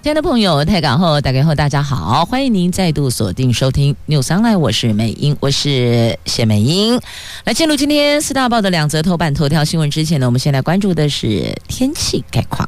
亲爱的朋友，太港后打开后，大家好，欢迎您再度锁定收听 News Online，我是美英，我是谢美英。来进入今天四大报的两则头版头条新闻之前呢，我们先来关注的是天气概况。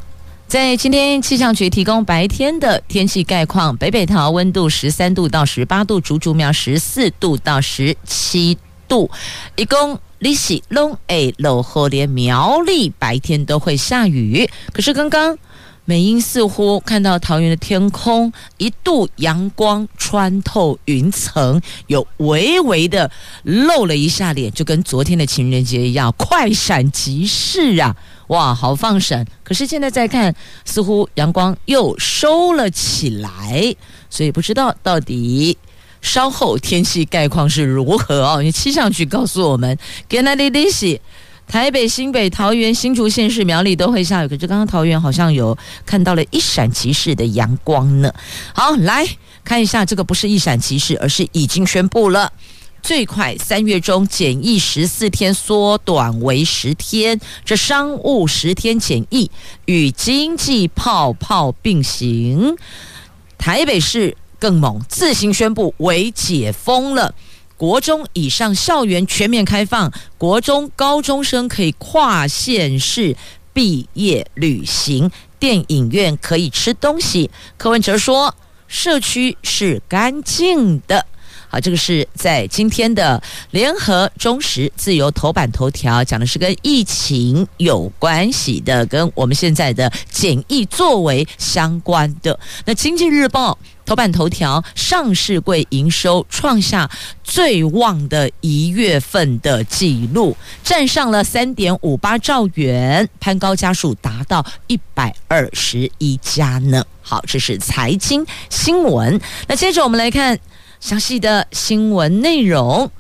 在今天气象局提供白天的天气概况，北北桃温度十三度到十八度，竹竹苗十四度到十七度，一共利息龙诶，落后连苗栗白天都会下雨，可是刚刚。美英似乎看到桃园的天空一度阳光穿透云层，有微微的露了一下脸，就跟昨天的情人节一样，快闪即逝啊！哇，好放闪！可是现在再看，似乎阳光又收了起来，所以不知道到底稍后天气概况是如何哦。你气象局告诉我们，给那里利息。台北、新北、桃园、新竹县市、苗栗都会下雨，可是刚刚桃园好像有看到了一闪即逝的阳光呢。好，来看一下，这个不是一闪即逝，而是已经宣布了，最快三月中检疫十四天缩短为十天，这商务十天检疫与经济泡泡并行。台北市更猛，自行宣布为解封了。国中以上校园全面开放，国中高中生可以跨县市毕业旅行，电影院可以吃东西。柯文哲说，社区是干净的。好，这个是在今天的联合、中时、自由头版头条讲的是跟疫情有关系的，跟我们现在的检疫作为相关的。那经济日报头版头条，上市柜营收创下最旺的一月份的记录，站上了三点五八兆元，攀高家数达到一百二十一家呢。好，这是财经新闻。那接着我们来看。详细的新闻内容，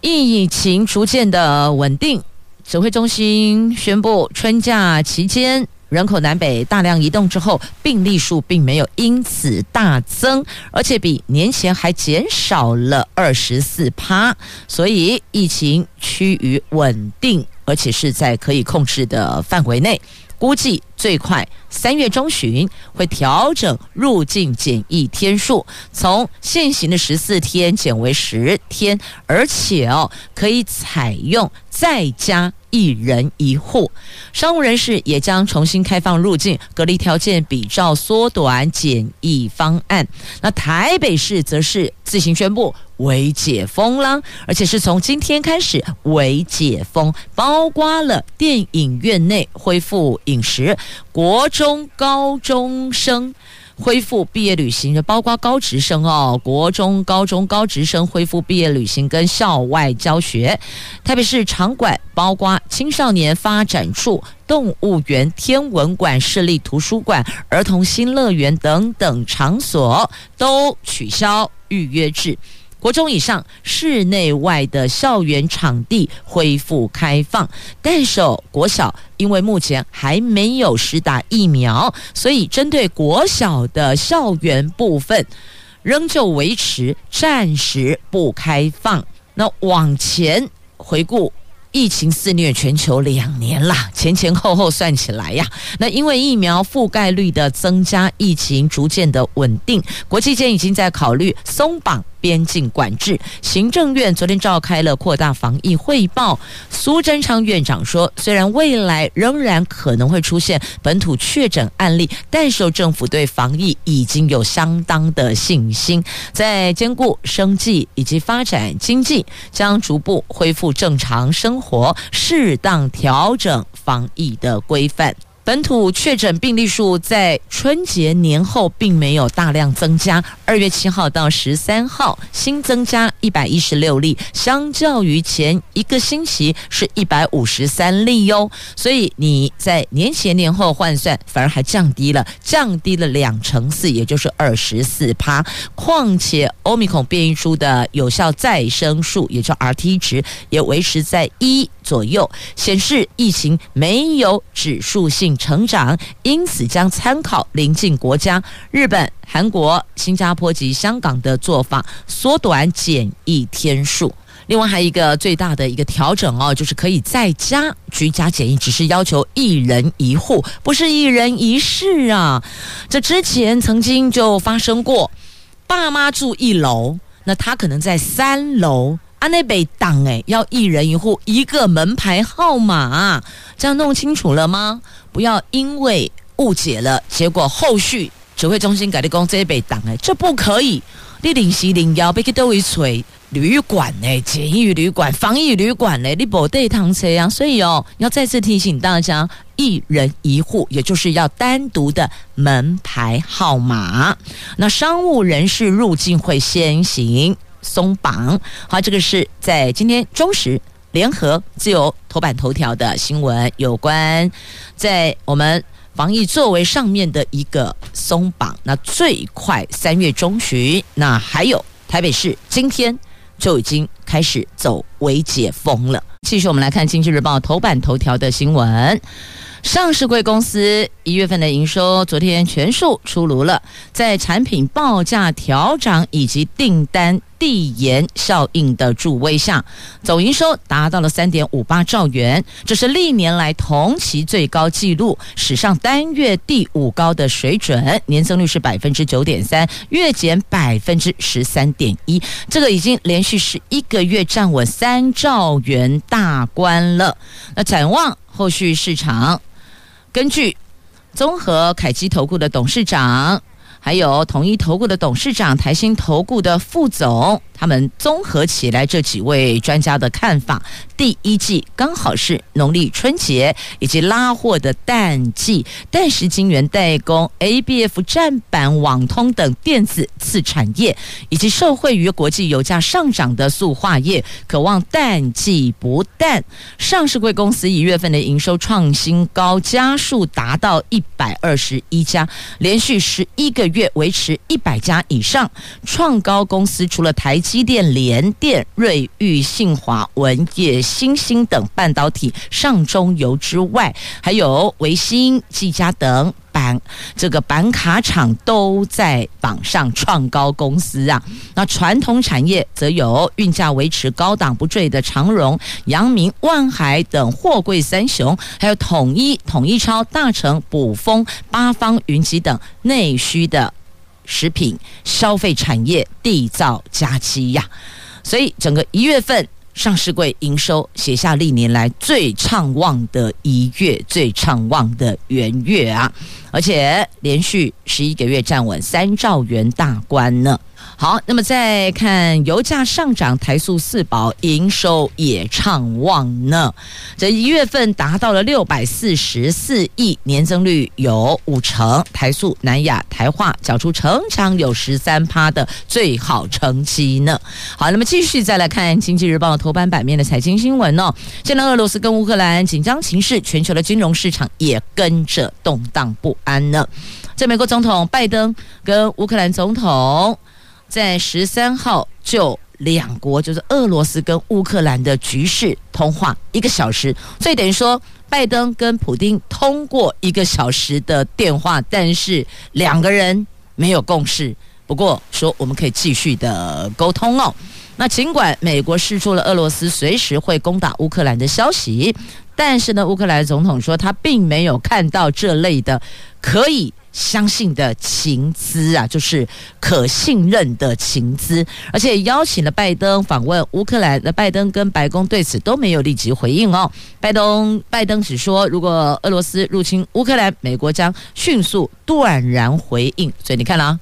疫情逐渐的稳定。指挥中心宣布，春假期间人口南北大量移动之后，病例数并没有因此大增，而且比年前还减少了二十四趴，所以疫情趋于稳定，而且是在可以控制的范围内。估计最快三月中旬会调整入境检疫天数，从现行的十四天减为十天，而且哦可以采用在家一人一户。商务人士也将重新开放入境，隔离条件比照缩短检疫方案。那台北市则是自行宣布。为解封啦，而且是从今天开始为解封，包括了电影院内恢复饮食，国中高中生恢复毕业旅行，包括高职生哦，国中、高中、高职生恢复毕业旅行跟校外教学。特别是场馆，包括青少年发展处、动物园、天文馆、市立图书馆、儿童新乐园等等场所都取消预约制。国中以上室内外的校园场地恢复开放，但是国小因为目前还没有施打疫苗，所以针对国小的校园部分，仍旧维持暂时不开放。那往前回顾。疫情肆虐全球两年啦，前前后后算起来呀，那因为疫苗覆盖率的增加，疫情逐渐的稳定，国际间已经在考虑松绑边境管制。行政院昨天召开了扩大防疫汇报，苏贞昌院长说，虽然未来仍然可能会出现本土确诊案例，但是政府对防疫已经有相当的信心，在兼顾生计以及发展经济，将逐步恢复正常生活。适当调整防疫的规范。本土确诊病例数在春节年后并没有大量增加，二月七号到十三号新增加一百一十六例，相较于前一个星期是一百五十三例哟。所以你在年前年后换算，反而还降低了，降低了两成四，也就是二十四趴。况且欧米孔变异株的有效再生数，也叫 RT 值，也维持在一左右，显示疫情没有指数性成长，因此将参考邻近国家日本、韩国、新加坡及香港的做法，缩短检疫天数。另外还有一个最大的一个调整哦，就是可以在家居家检疫，只是要求一人一户，不是一人一室啊。这之前曾经就发生过，爸妈住一楼，那他可能在三楼。安内被挡诶，要一人一户一个门牌号码，这样弄清楚了吗？不要因为误解了，结果后续指挥中心改的工这一北党诶，这不可以。你临时领要被去都会吹旅馆诶，检疫旅馆、防疫旅馆诶，你不得趟车啊。所以哦，要再次提醒大家，一人一户，也就是要单独的门牌号码。那商务人士入境会先行。松绑，好，这个是在今天中时联合自由头版头条的新闻，有关在我们防疫作为上面的一个松绑。那最快三月中旬，那还有台北市今天就已经开始走微解封了。继续，我们来看经济日报头版头条的新闻。上市贵公司一月份的营收昨天全数出炉了，在产品报价调涨以及订单递延效应的助威下，总营收达到了三点五八兆元，这是历年来同期最高纪录，史上单月第五高的水准，年增率是百分之九点三，月减百分之十三点一，这个已经连续十一个个月占我三兆元大关了。那展望后续市场。根据综合凯基投顾的董事长，还有统一投顾的董事长、台新投顾的副总。他们综合起来这几位专家的看法，第一季刚好是农历春节以及拉货的淡季，但是金圆代工、ABF 栈板、网通等电子次产业，以及受惠于国际油价上涨的塑化业，可望淡季不淡。上市贵公司一月份的营收创新高，家数达到一百二十一家，连续十一个月维持一百家以上，创高公司除了台。机电、联电、瑞昱、信华、文业、欣兴等半导体上中游之外，还有维新、技嘉等板这个板卡厂都在榜上创高公司啊。那传统产业则有运价维持高档不坠的长荣、阳明、万海等货柜三雄，还有统一、统一超、大成、卜蜂、八方云集等内需的。食品消费产业缔造佳绩呀，所以整个一月份上市柜营收写下历年来最畅旺的一月，最畅旺的元月啊，而且连续十一个月站稳三兆元大关呢。好，那么再看油价上涨，台塑四宝营收也畅旺呢。这一月份达到了六百四十四亿，年增率有五成。台塑、南亚、台化缴出成长有十三趴的最好成绩呢。好，那么继续再来看《经济日报》头版版面的财经新闻哦。现在俄罗斯跟乌克兰紧张情势，全球的金融市场也跟着动荡不安呢。在美国总统拜登跟乌克兰总统。在十三号，就两国就是俄罗斯跟乌克兰的局势通话一个小时，所以等于说拜登跟普丁通过一个小时的电话，但是两个人没有共识。不过说我们可以继续的沟通哦。那尽管美国释出了俄罗斯随时会攻打乌克兰的消息，但是呢，乌克兰总统说他并没有看到这类的可以。相信的情资啊，就是可信任的情资，而且邀请了拜登访问乌克兰。那拜登跟白宫对此都没有立即回应哦。拜登拜登只说，如果俄罗斯入侵乌克兰，美国将迅速断然回应。所以你看啦，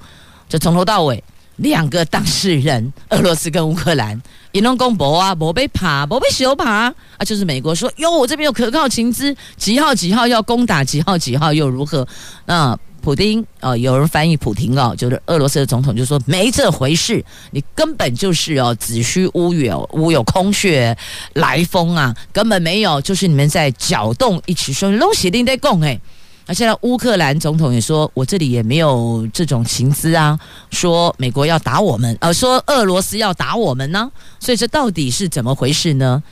就从头到尾两个当事人，俄罗斯跟乌克兰，一弄公博啊，博被爬，博被修爬啊，就是美国说哟，我这边有可靠情资，几号几号要攻打，几号几号又如何？那普丁、呃，有人翻译普丁啊，就是俄罗斯的总统就说没这回事，你根本就是哦子虚乌有，乌有空穴来风啊，根本没有，就是你们在搅动一池水，东西定得供哎。那现在乌克兰总统也说，我这里也没有这种情资啊，说美国要打我们，呃，说俄罗斯要打我们呢，所以这到底是怎么回事呢？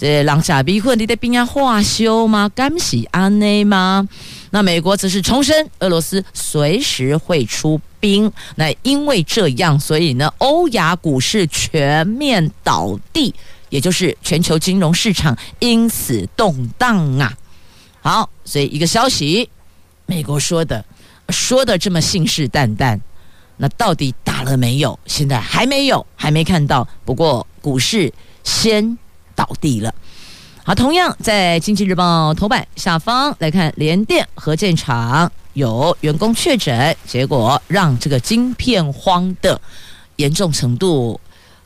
这狼下逼困，你的兵要化休吗？干喜安内吗？那美国则是重申，俄罗斯随时会出兵。那因为这样，所以呢，欧亚股市全面倒地，也就是全球金融市场因此动荡啊。好，所以一个消息，美国说的，说的这么信誓旦旦，那到底打了没有？现在还没有，还没看到。不过股市先倒地了。好，同样在《经济日报》头版下方来看，联电合建厂有员工确诊，结果让这个晶片荒的严重程度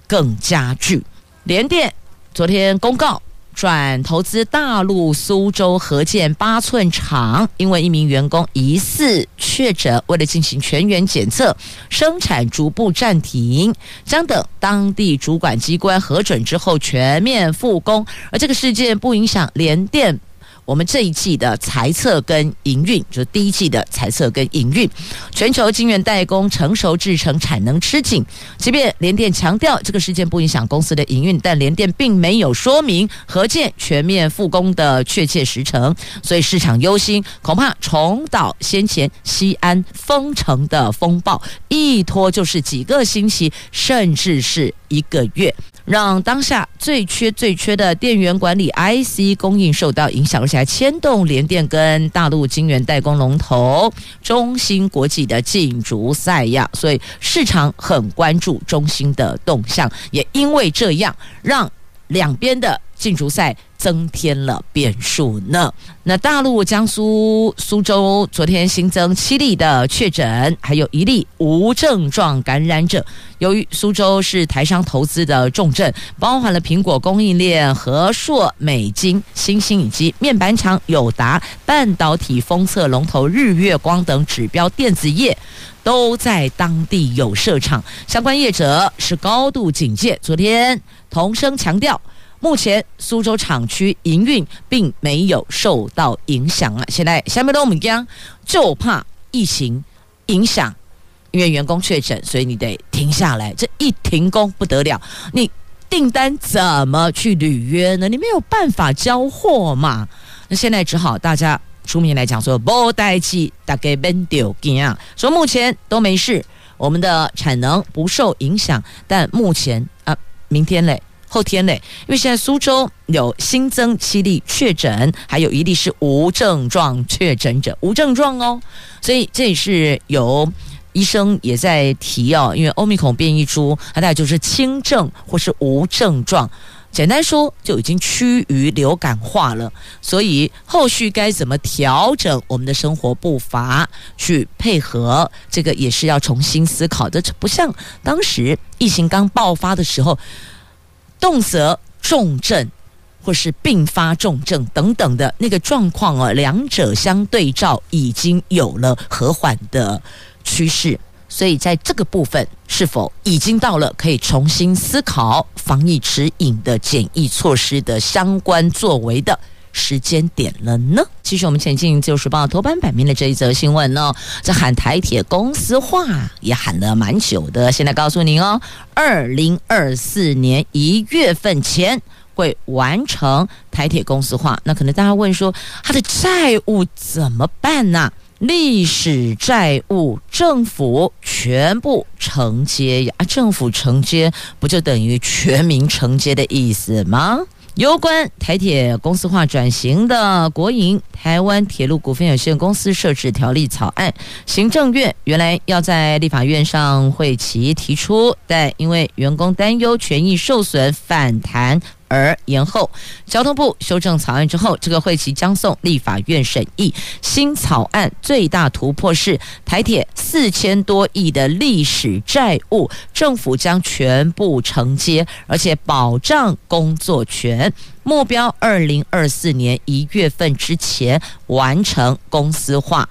更加剧。联电昨天公告。转投资大陆苏州合建八寸厂，因为一名员工疑似确诊，为了进行全员检测，生产逐步暂停，将等当地主管机关核准之后全面复工。而这个事件不影响联电。我们这一季的财测跟营运，就是第一季的财测跟营运，全球晶圆代工成熟制程产能吃紧。即便联电强调这个事件不影响公司的营运，但联电并没有说明何建全面复工的确切时程，所以市场忧心，恐怕重蹈先前西安封城的风暴，一拖就是几个星期，甚至是一个月。让当下最缺最缺的电源管理 IC 供应受到影响，而且还牵动联电跟大陆晶圆代工龙头中芯国际的竞逐赛呀，所以市场很关注中芯的动向，也因为这样让两边的竞逐赛增添了变数呢。那大陆江苏苏州昨天新增七例的确诊，还有一例无症状感染者。由于苏州是台商投资的重镇，包含了苹果供应链、和硕、美晶、欣兴以及面板厂友达、半导体封测龙头日月光等指标电子业，都在当地有设厂，相关业者是高度警戒。昨天同声强调。目前苏州厂区营运并没有受到影响啊！现在下面的我们讲，就怕疫情影响，因为员工确诊，所以你得停下来。这一停工不得了，你订单怎么去履约呢？你没有办法交货嘛？那现在只好大家出面来讲说，不待气，大概别丢惊啊！说目前都没事，我们的产能不受影响，但目前，明天嘞。后天嘞，因为现在苏州有新增七例确诊，还有一例是无症状确诊者，无症状哦，所以这也是有医生也在提哦，因为欧米孔变异株，它大概就是轻症或是无症状，简单说就已经趋于流感化了，所以后续该怎么调整我们的生活步伐去配合，这个也是要重新思考的，这不像当时疫情刚爆发的时候。动辄重症，或是并发重症等等的那个状况啊，两者相对照已经有了和缓的趋势，所以在这个部分是否已经到了可以重新思考防疫指引的检疫措施的相关作为的时间点了呢？继续我们前进，《自由时报》头版版面的这一则新闻呢，这喊台铁公司化也喊了蛮久的。现在告诉您哦，二零二四年一月份前会完成台铁公司化。那可能大家问说，他的债务怎么办呢？历史债务政府全部承接呀？政府承接不就等于全民承接的意思吗？有关台铁公司化转型的国营台湾铁路股份有限公司设置条例草案，行政院原来要在立法院上会期提出，但因为员工担忧权益受损反弹而延后。交通部修正草案之后，这个会期将送立法院审议。新草案最大突破是台铁四千多亿的历史债务，政府将全部承接，而且保障工作权。目标二零二四年一月份之前完成公司化。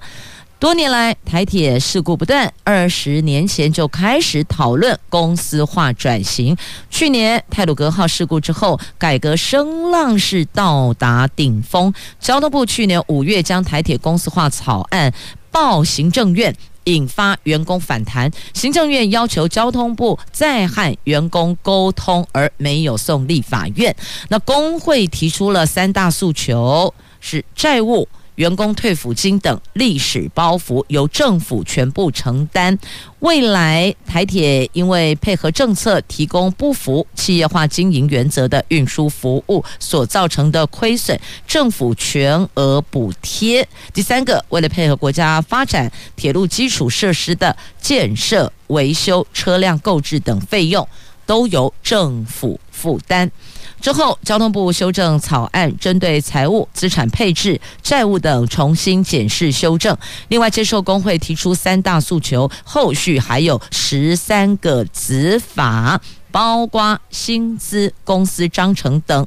多年来，台铁事故不断，二十年前就开始讨论公司化转型。去年泰鲁格号事故之后，改革声浪是到达顶峰。交通部去年五月将台铁公司化草案报行政院，引发员工反弹。行政院要求交通部再和员工沟通，而没有送立法院。那工会提出了三大诉求：是债务。员工退抚金等历史包袱由政府全部承担。未来台铁因为配合政策提供不符企业化经营原则的运输服务所造成的亏损，政府全额补贴。第三个，为了配合国家发展铁路基础设施的建设、维修、车辆购置等费用，都由政府负担。之后，交通部修正草案，针对财务、资产配置、债务等重新检视修正。另外，接受工会提出三大诉求，后续还有十三个子法，包括薪资、公司章程等，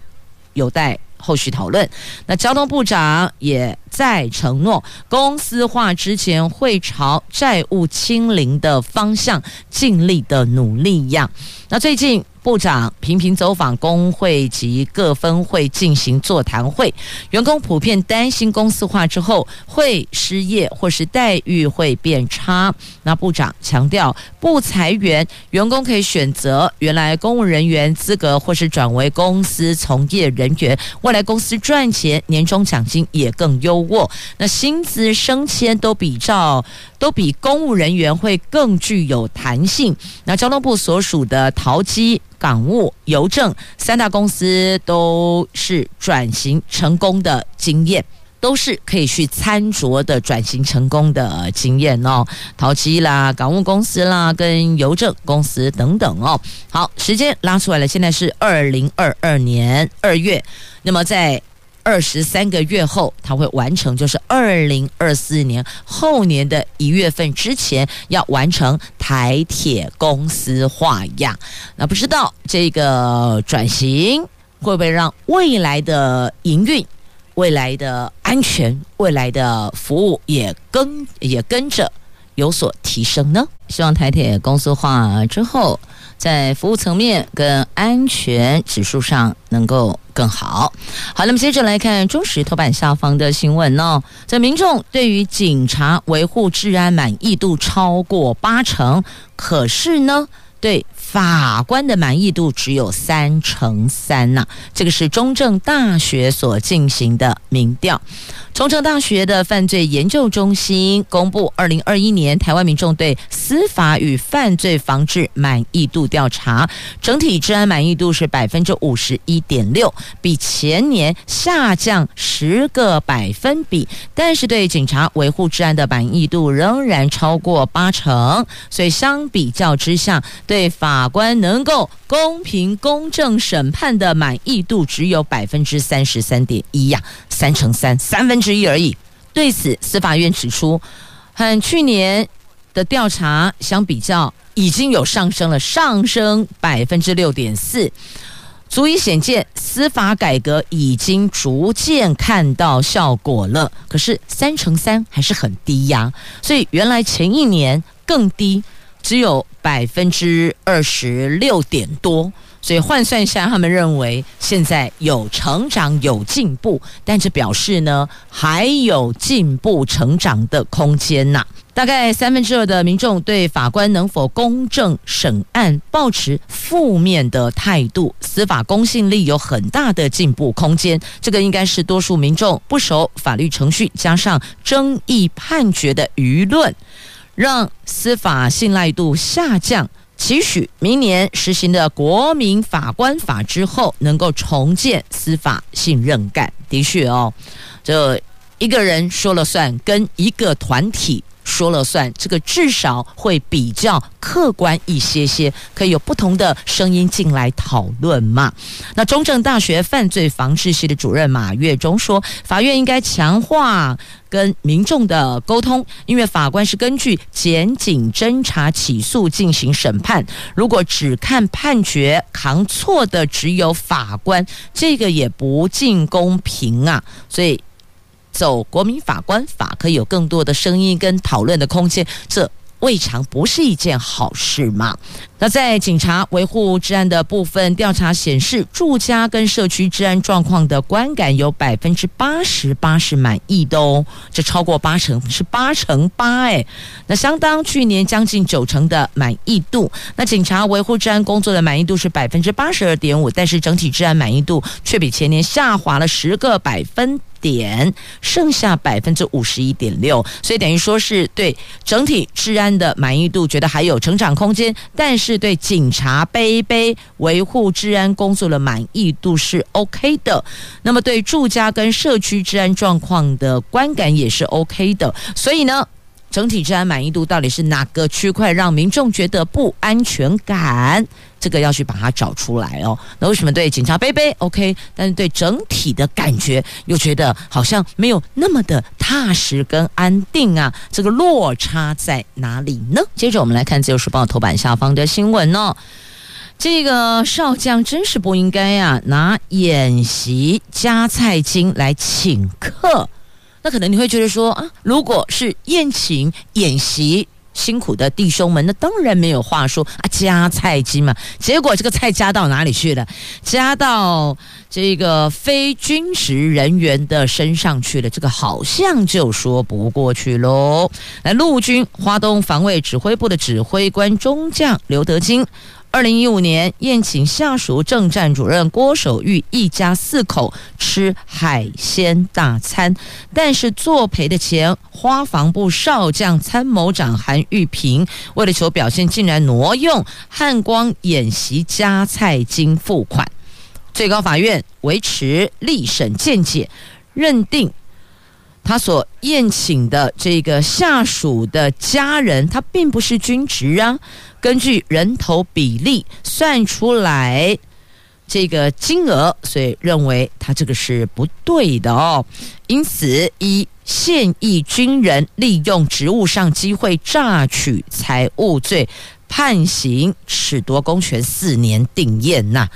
有待后续讨论。那交通部长也在承诺，公司化之前会朝债务清零的方向尽力的努力一样。那最近。部长频频走访工会及各分会进行座谈会，员工普遍担心公司化之后会失业或是待遇会变差。那部长强调，不裁员，员工可以选择原来公务人员资格或是转为公司从业人员。未来公司赚钱，年终奖金也更优渥，那薪资升迁都比照都比公务人员会更具有弹性。那交通部所属的桃机。港务、邮政三大公司都是转型成功的经验，都是可以去参酌的转型成功的经验哦。淘机啦、港务公司啦、跟邮政公司等等哦。好，时间拉出来了，现在是二零二二年二月，那么在。二十三个月后，他会完成，就是二零二四年后年的一月份之前要完成台铁公司化呀。那不知道这个转型会不会让未来的营运、未来的安全、未来的服务也跟也跟着有所提升呢？希望台铁公司化之后，在服务层面跟安全指数上能够。更好，好，那么接着来看中石头版下方的新闻呢。在民众对于警察维护治安满意度超过八成，可是呢，对法官的满意度只有三成三呐。这个是中正大学所进行的民调。中正大学的犯罪研究中心公布，二零二一年台湾民众对司法与犯罪防治满意度调查，整体治安满意度是百分之五十一点六，比前年下降十个百分比。但是对警察维护治安的满意度仍然超过八成，所以相比较之下，对法官能够公平公正审判的满意度只有百分之三十三点一呀，三乘三，三分之。一而已。对此，司法院指出，和去年的调查相比较，已经有上升了，上升百分之六点四，足以显见司法改革已经逐渐看到效果了。可是三乘三还是很低呀，所以原来前一年更低，只有百分之二十六点多。所以换算一下，他们认为现在有成长、有进步，但是表示呢，还有进步、成长的空间呐。大概三分之二的民众对法官能否公正审案抱持负面的态度，司法公信力有很大的进步空间。这个应该是多数民众不守法律程序，加上争议判决的舆论，让司法信赖度下降。期许明年实行的国民法官法之后，能够重建司法信任感。的确哦，这一个人说了算，跟一个团体说了算，这个至少会比较客观一些些，可以有不同的声音进来讨论嘛。那中正大学犯罪防治系的主任马跃中说，法院应该强化跟民众的沟通，因为法官是根据检警侦查起诉进行审判，如果只看判决，扛错的只有法官，这个也不尽公平啊，所以。走国民法官法，可以有更多的声音跟讨论的空间，这未尝不是一件好事嘛。那在警察维护治安的部分，调查显示，住家跟社区治安状况的观感有百分之八十八是满意的哦，这超过八成，是八成八哎，那相当去年将近九成的满意度。那警察维护治安工作的满意度是百分之八十二点五，但是整体治安满意度却比前年下滑了十个百分点，剩下百分之五十一点六，所以等于说是对整体治安的满意度觉得还有成长空间，但是对警察杯杯维护治安工作的满意度是 OK 的。那么对住家跟社区治安状况的观感也是 OK 的，所以呢。整体治安满意度到底是哪个区块让民众觉得不安全感？这个要去把它找出来哦。那为什么对警察杯杯 OK，但是对整体的感觉又觉得好像没有那么的踏实跟安定啊？这个落差在哪里呢？接着我们来看《自由时报》头版下方的新闻哦。这个少将真是不应该啊，拿演习加菜金来请客。那可能你会觉得说啊，如果是宴请演习辛苦的弟兄们，那当然没有话说啊，加菜金嘛。结果这个菜加到哪里去了？加到这个非军事人员的身上去了，这个好像就说不过去喽。来，陆军华东防卫指挥部的指挥官中将刘德金。二零一五年宴请下属政战主任郭守玉一家四口吃海鲜大餐，但是作赔的钱，花防部少将参谋长韩玉平为了求表现，竟然挪用汉光演习加菜金付款。最高法院维持立审见解，认定。他所宴请的这个下属的家人，他并不是军职啊。根据人头比例算出来这个金额，所以认为他这个是不对的哦。因此，以现役军人利用职务上机会诈取财物罪，判刑褫夺公权四年定谳呐。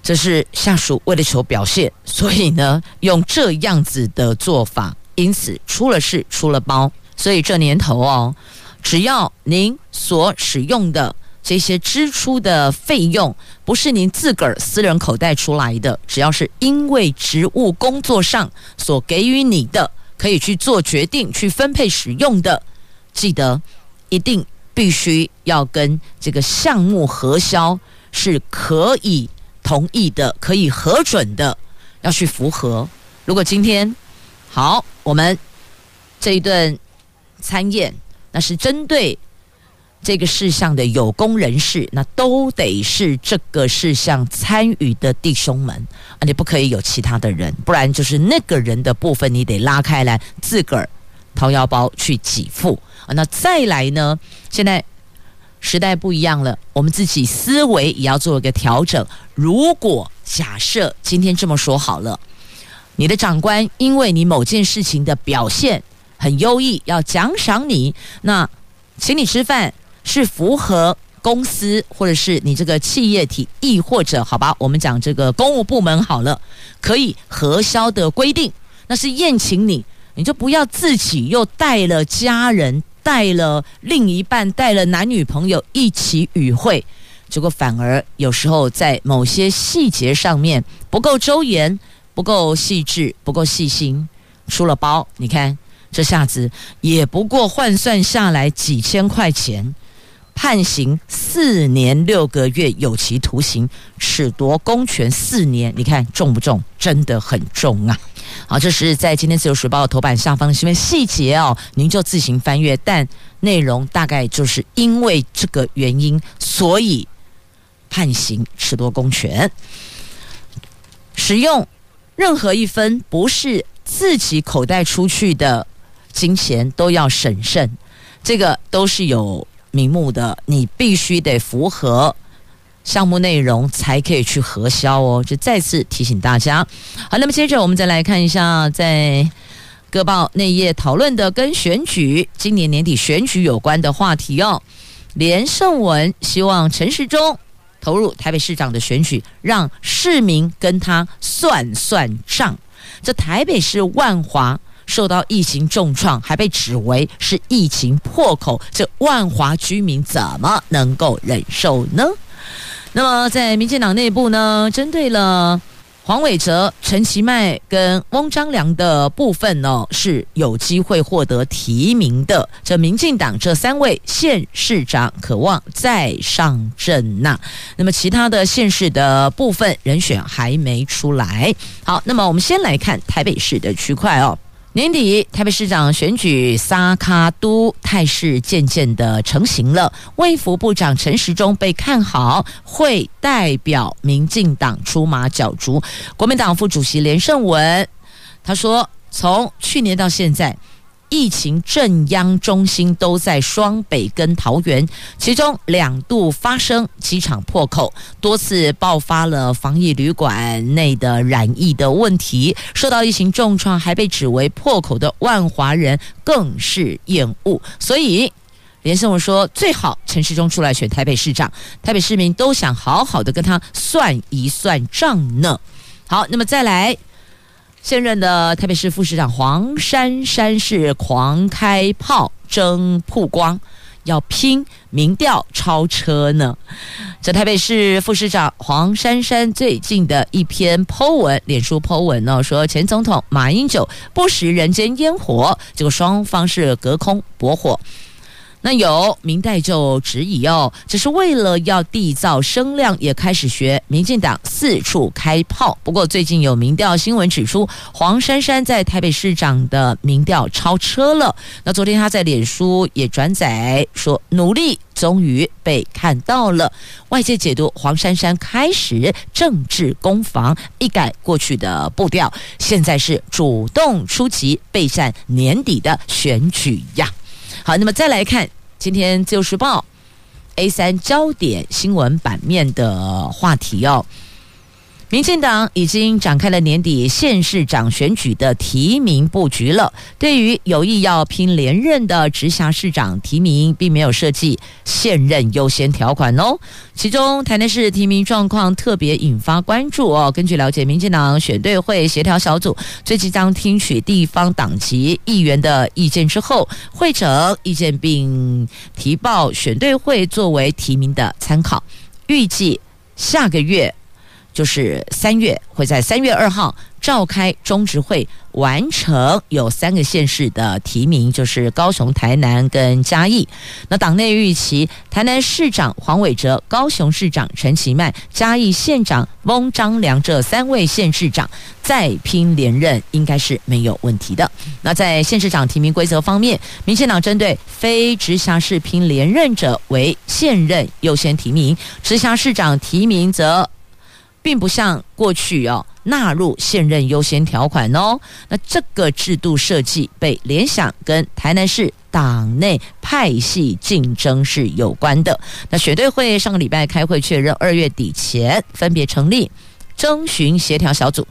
这是下属为了求表现，所以呢，用这样子的做法。因此出了事，出了包，所以这年头哦，只要您所使用的这些支出的费用不是您自个儿私人口袋出来的，只要是因为职务工作上所给予你的，可以去做决定、去分配使用的，记得一定必须要跟这个项目核销是可以同意的、可以核准的，要去符合。如果今天好。我们这一顿餐宴，那是针对这个事项的有功人士，那都得是这个事项参与的弟兄们啊，你不可以有其他的人，不然就是那个人的部分你得拉开来，自个儿掏腰包去给付啊。那再来呢，现在时代不一样了，我们自己思维也要做一个调整。如果假设今天这么说好了。你的长官因为你某件事情的表现很优异，要奖赏你，那请你吃饭是符合公司或者是你这个企业体，亦或者好吧，我们讲这个公务部门好了，可以核销的规定，那是宴请你，你就不要自己又带了家人、带了另一半、带了男女朋友一起与会，结果反而有时候在某些细节上面不够周延。不够细致，不够细心，出了包。你看这下子也不过换算下来几千块钱，判刑四年六个月有期徒刑，褫夺公权四年。你看重不重？真的很重啊！好，这是在今天自由时报头版下方的新闻细节哦，您就自行翻阅。但内容大概就是因为这个原因，所以判刑褫夺公权，使用。任何一分不是自己口袋出去的金钱都要审慎，这个都是有名目的，你必须得符合项目内容才可以去核销哦。就再次提醒大家。好，那么接着我们再来看一下，在各报内页讨论的跟选举今年年底选举有关的话题哦。连胜文希望陈时中投入台北市长的选举，让市民跟他算算账。这台北市万华受到疫情重创，还被指为是疫情破口，这万华居民怎么能够忍受呢？那么在民进党内部呢，针对了。黄伟哲、陈其迈跟翁章良的部分呢，是有机会获得提名的。这民进党这三位县市长渴望再上阵呐。那么其他的县市的部分人选还没出来。好，那么我们先来看台北市的区块哦。年底台北市长选举萨卡都态势渐渐的成型了，卫福部长陈时中被看好会代表民进党出马角逐。国民党副主席连胜文他说，从去年到现在。疫情正央中心都在双北跟桃园，其中两度发生机场破口，多次爆发了防疫旅馆内的染疫的问题，受到疫情重创，还被指为破口的万华人更是厌恶。所以连胜文说，最好陈世忠出来选台北市长，台北市民都想好好的跟他算一算账呢。好，那么再来。现任的台北市副市长黄珊珊是狂开炮争曝光，要拼民调超车呢。这台北市副市长黄珊珊最近的一篇 po 文，脸书 po 文呢，说前总统马英九不食人间烟火，结果双方是隔空驳火。那有明代就质疑哦，只是为了要缔造声量，也开始学民进党四处开炮。不过最近有民调新闻指出，黄珊珊在台北市长的民调超车了。那昨天他在脸书也转载说，努力终于被看到了。外界解读黄珊珊开始政治攻防，一改过去的步调，现在是主动出击备战年底的选举呀。好，那么再来看今天《自由时报》A 三焦点新闻版面的话题哦。民进党已经展开了年底县市长选举的提名布局了。对于有意要拼连任的直辖市长提名，并没有设计现任优先条款哦。其中台南市提名状况特别引发关注哦。根据了解，民进党选对会协调小组最即将听取地方党籍议员的意见之后，会整意见并提报选对会作为提名的参考。预计下个月。就是三月会在三月二号召开中执会，完成有三个县市的提名，就是高雄、台南跟嘉义。那党内预期，台南市长黄伟哲、高雄市长陈其迈、嘉义县长翁章梁这三位县市长再拼连任，应该是没有问题的。那在县市长提名规则方面，民进党针对非直辖市拼连任者为现任优先提名，直辖市长提名则。并不像过去哦，纳入现任优先条款哦。那这个制度设计被联想跟台南市党内派系竞争是有关的。那选对会上个礼拜开会确认，二月底前分别成立征询协调小组。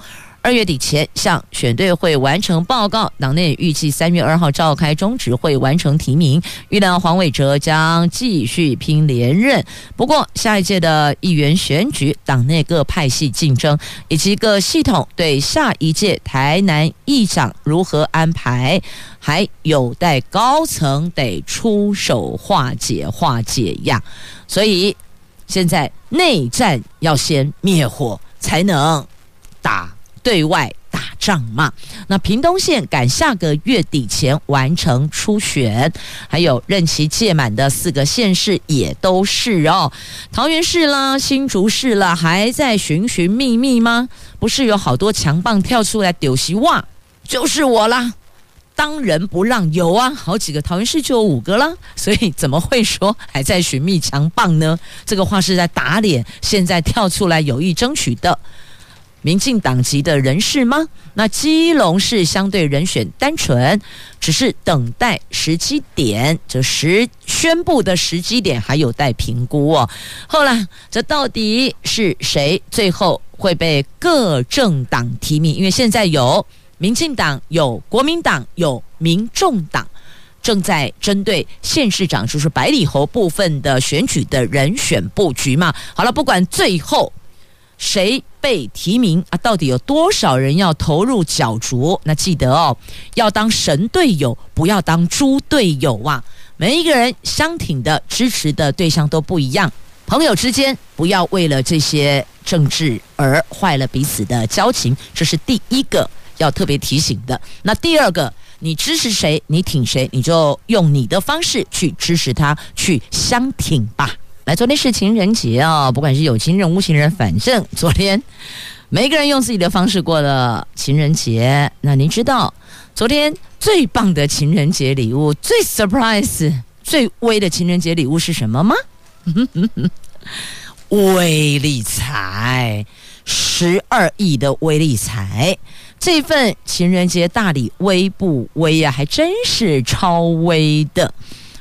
二月底前向选对会完成报告，党内预计三月二号召开中执会完成提名。预料黄伟哲将继续拼连任。不过下一届的议员选举，党内各派系竞争以及各系统对下一届台南议长如何安排，还有待高层得出手化解化解呀。所以现在内战要先灭火，才能打。对外打仗嘛，那屏东县赶下个月底前完成初选，还有任期届满的四个县市也都是哦。桃园市啦、新竹市啦，还在寻寻觅觅吗？不是有好多强棒跳出来丢希望，就是我啦。当仁不让有啊，好几个桃园市就有五个啦，所以怎么会说还在寻觅强棒呢？这个话是在打脸，现在跳出来有意争取的。民进党籍的人士吗？那基隆市相对人选单纯，只是等待时机点，这时宣布的时机点还有待评估哦。后来，这到底是谁最后会被各政党提名？因为现在有民进党、有国民党、有民众党，正在针对县市长，就是百里侯部分的选举的人选布局嘛。好了，不管最后。谁被提名啊？到底有多少人要投入角逐？那记得哦，要当神队友，不要当猪队友啊！每一个人相挺的支持的对象都不一样，朋友之间不要为了这些政治而坏了彼此的交情，这是第一个要特别提醒的。那第二个，你支持谁，你挺谁，你就用你的方式去支持他，去相挺吧。来，昨天是情人节啊、哦，不管是有情人无情人，反正昨天每个人用自己的方式过了情人节。那您知道昨天最棒的情人节礼物、最 surprise、最威的情人节礼物是什么吗？威力财，十二亿的威力财，这份情人节大礼威不威呀、还真是超威的。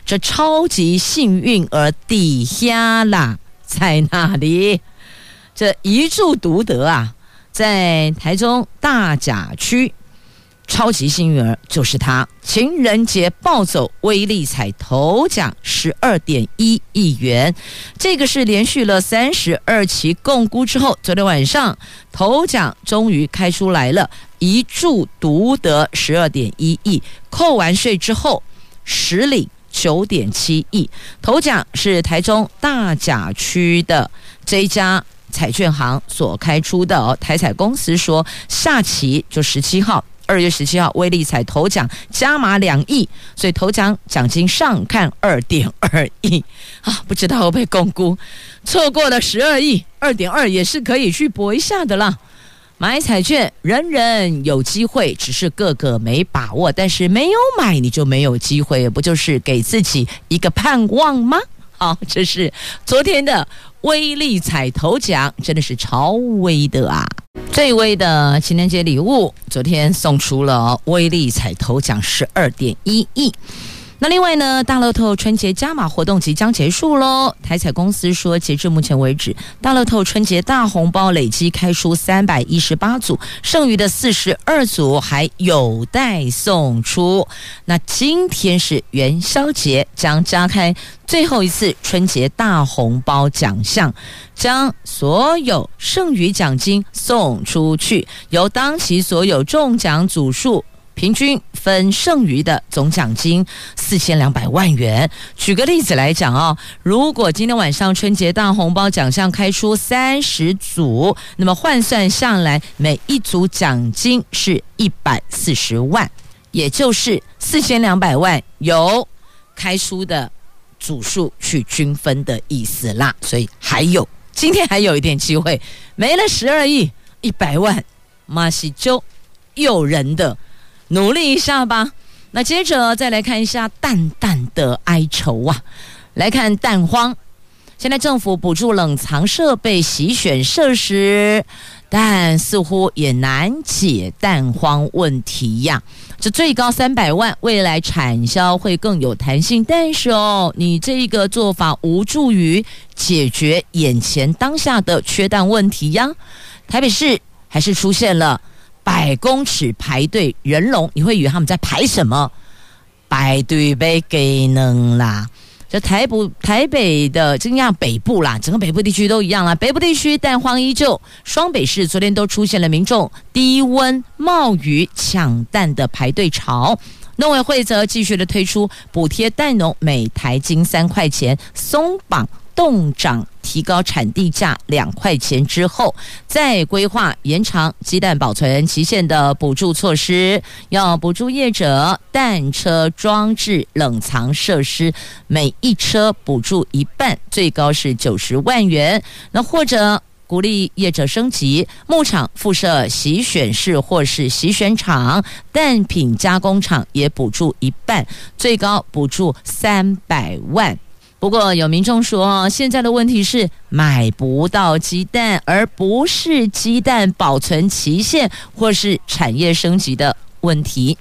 这超级幸运儿底下啦，在哪里？这一注独得啊，在台中大甲区，超级幸运儿就是他。情人节暴走威力彩头奖十二点一亿元，这个是连续了三十二期共估之后，昨天晚上头奖终于开出来了，一注独得十二点一亿，扣完税之后实领。九点七亿，头奖是台中大甲区的这一家彩券行所开出的哦。台彩公司说，下期就十七号，二月十七号，威力彩头奖加码两亿，所以头奖奖金上看二点二亿啊！不知道会不会公估，错过了十二亿，二点二也是可以去搏一下的啦。买彩券，人人有机会，只是个个没把握。但是没有买，你就没有机会，不就是给自己一个盼望吗？好，这是昨天的威力彩头奖，真的是超威的啊！最威的情人节礼物，昨天送出了威力彩头奖十二点一亿。那另外呢，大乐透春节加码活动即将结束喽。台彩公司说，截至目前为止，大乐透春节大红包累计开出三百一十八组，剩余的四十二组还有待送出。那今天是元宵节，将加开最后一次春节大红包奖项，将所有剩余奖金送出去，由当期所有中奖组数。平均分剩余的总奖金四千两百万元。举个例子来讲啊，如果今天晚上春节大红包奖项开出三十组，那么换算下来，每一组奖金是一百四十万，也就是四千两百万由开出的组数去均分的意思啦。所以还有今天还有一点机会，没了十二亿一百万，马西就诱人的。努力一下吧。那接着再来看一下淡淡的哀愁啊，来看蛋荒。现在政府补助冷藏设备、洗选设施，但似乎也难解蛋荒问题呀。这最高三百万，未来产销会更有弹性，但是哦，你这个做法无助于解决眼前当下的缺蛋问题呀。台北市还是出现了。百公尺排队人龙，你会以为他们在排什么？排队被给弄啦！这台北台北的这样北部啦，整个北部地区都一样啦。北部地区蛋荒依旧，双北市昨天都出现了民众低温冒雨抢蛋的排队潮。农委会则继续的推出补贴蛋农每台斤三块钱，松绑。冻涨提高产地价两块钱之后，再规划延长鸡蛋保存期限的补助措施，要补助业者蛋车装置冷藏设施，每一车补助一半，最高是九十万元。那或者鼓励业者升级牧场附设洗选室或是洗选厂，蛋品加工厂也补助一半，最高补助三百万。不过有民众说，现在的问题是买不到鸡蛋，而不是鸡蛋保存期限或是产业升级的问题。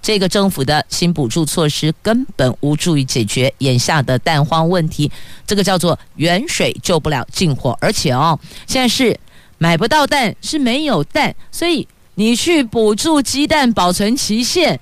这个政府的新补助措施根本无助于解决眼下的蛋荒问题。这个叫做远水救不了近火，而且哦，现在是买不到蛋，是没有蛋，所以你去补助鸡蛋保存期限，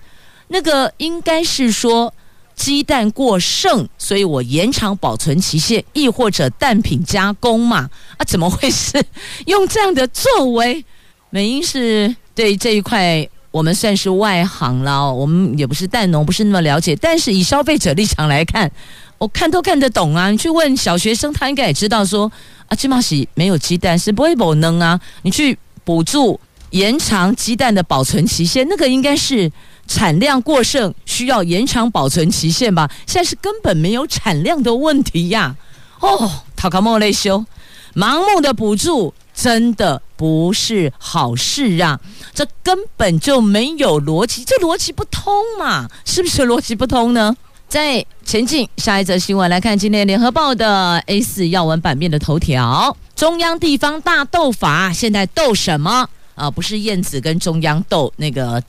那个应该是说。鸡蛋过剩，所以我延长保存期限，亦或者蛋品加工嘛？啊，怎么会是用这样的作为？美英是对这一块，我们算是外行了，我们也不是蛋农，不是那么了解。但是以消费者立场来看，我看都看得懂啊。你去问小学生，他应该也知道说啊，起码是没有鸡蛋是不会不能啊。你去补助延长鸡蛋的保存期限，那个应该是。产量过剩需要延长保存期限吧？现在是根本没有产量的问题呀！哦，塔卡莫雷修，盲目的补助真的不是好事啊！这根本就没有逻辑，这逻辑不通嘛？是不是逻辑不通呢？在前进下一则新闻来看，今天联合报的 A 四要闻版面的头条：中央地方大斗法，现在斗什么？啊、不是燕子跟中央斗那个。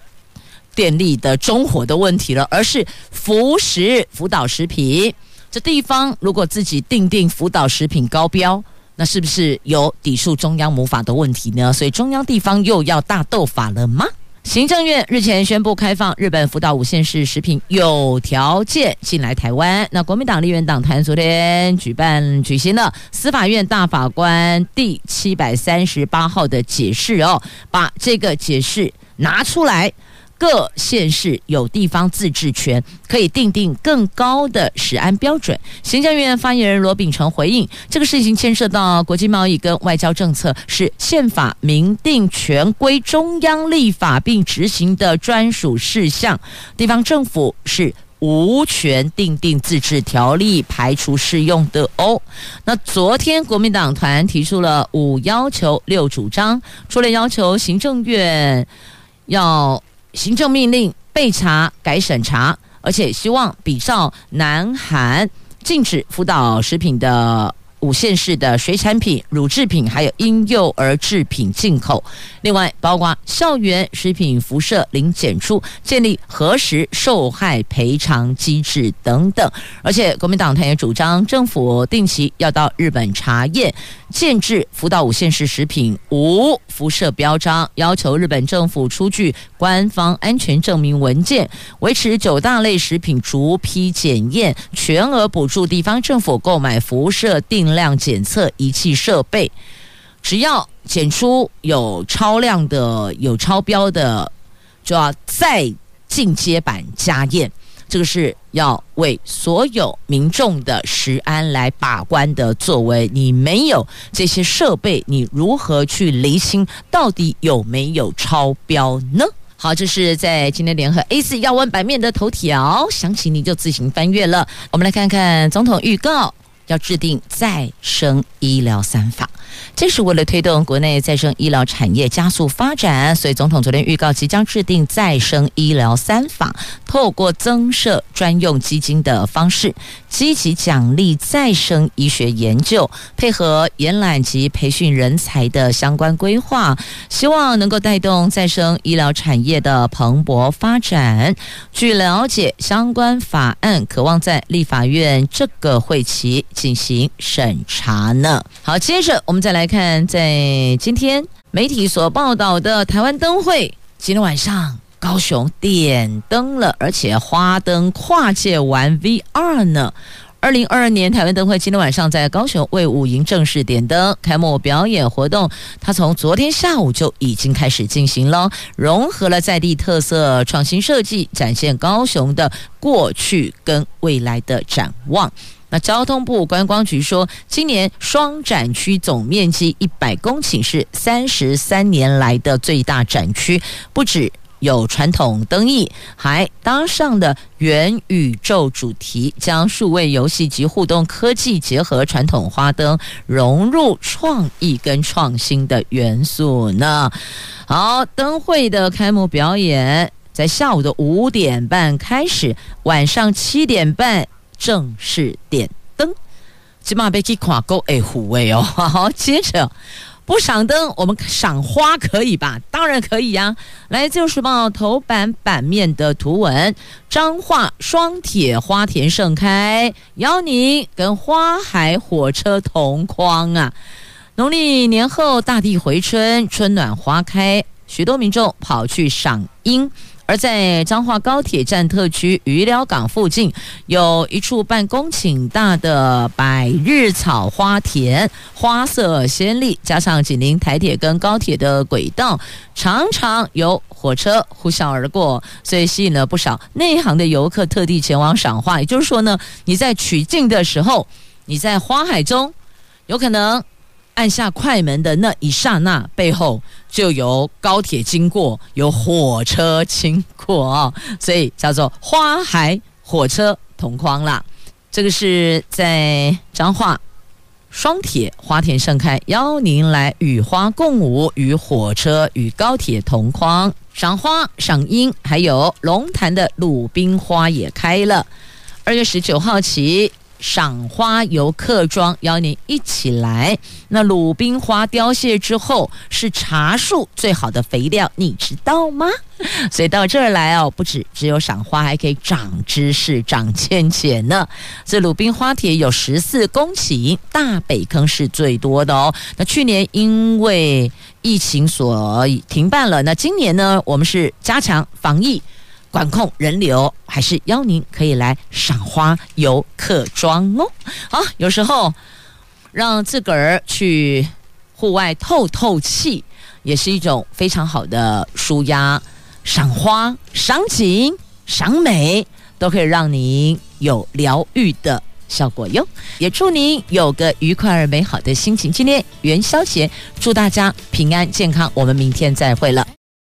电力的中火的问题了，而是福食福岛食品这地方，如果自己定定福岛食品高标，那是不是有抵触中央母法的问题呢？所以中央地方又要大斗法了吗？行政院日前宣布开放日本福岛五县市食品有条件进来台湾。那国民党立院党团昨天举办举行了司法院大法官第七百三十八号的解释哦，把这个解释拿出来。各县市有地方自治权，可以订定更高的食安标准。行政院发言人罗秉成回应，这个事情牵涉到国际贸易跟外交政策，是宪法明定权归中央立法并执行的专属事项，地方政府是无权订定自治条例排除适用的哦。那昨天国民党团提出了五要求六主张，除了要求行政院要。行政命令被查改审查，而且希望比照南韩禁止福岛食品的。五线市的水产品、乳制品，还有婴幼儿制品进口。另外，包括校园食品辐射零检出，建立核实受害赔偿机制等等。而且，国民党团也主张政府定期要到日本查验，限制福岛五县市食品无辐射标章，要求日本政府出具官方安全证明文件，维持九大类食品逐批检验，全额补助地方政府购买辐射定量检测仪器设备，只要检出有超量的、有超标的，就要再进阶版加验。这个是要为所有民众的食安来把关的作为。你没有这些设备，你如何去厘清到底有没有超标呢？好，这是在今天联合 A 四要闻版面的头条，详情你就自行翻阅了。我们来看看总统预告。要制定再生医疗三法，这是为了推动国内再生医疗产业加速发展，所以总统昨天预告即将制定再生医疗三法，透过增设专用基金的方式，积极奖励再生医学研究，配合延揽及培训人才的相关规划，希望能够带动再生医疗产业的蓬勃发展。据了解，相关法案可望在立法院这个会期。进行审查呢。好，接着我们再来看，在今天媒体所报道的台湾灯会，今天晚上高雄点灯了，而且花灯跨界玩 VR 呢。二零二二年台湾灯会今天晚上在高雄为五营正式点灯，开幕表演活动，它从昨天下午就已经开始进行了，融合了在地特色、创新设计，展现高雄的过去跟未来的展望。交通部观光局说，今年双展区总面积一百公顷，是三十三年来的最大展区。不止有传统灯艺，还搭上了元宇宙主题，将数位游戏及互动科技结合传统花灯，融入创意跟创新的元素呢。好，灯会的开幕表演在下午的五点半开始，晚上七点半。正式点灯，起码被去看够哎虎味哦。好，接着。不赏灯，我们赏花可以吧？当然可以呀、啊！来，《自时报》头版版面的图文：彰化双铁花田盛开，邀您跟花海火车同框啊！农历年后，大地回春，春暖花开，许多民众跑去赏樱。而在彰化高铁站特区鱼寮港附近，有一处半公顷大的百日草花田，花色鲜丽，加上紧邻台铁跟高铁的轨道，常常有火车呼啸而过，所以吸引了不少内行的游客特地前往赏花。也就是说呢，你在取景的时候，你在花海中，有可能。按下快门的那一刹那，背后就有高铁经过，有火车经过啊、所以叫做花海火车同框啦。这个是在彰化双铁花田盛开，邀您来与花共舞，与火车与高铁同框赏花赏樱，还有龙潭的鲁冰花也开了。二月十九号起。赏花游客庄，邀您一起来。那鲁冰花凋谢之后，是茶树最好的肥料，你知道吗？所以到这儿来哦，不止只有赏花，还可以长知识、长见解呢。这鲁冰花田有十四公顷，大北坑是最多的哦。那去年因为疫情所停办了，那今年呢，我们是加强防疫。管控人流，还是邀您可以来赏花游客庄哦。好，有时候让自个儿去户外透透气，也是一种非常好的舒压。赏花、赏景、赏美，都可以让您有疗愈的效果哟。也祝您有个愉快而美好的心情。今天元宵节，祝大家平安健康。我们明天再会了。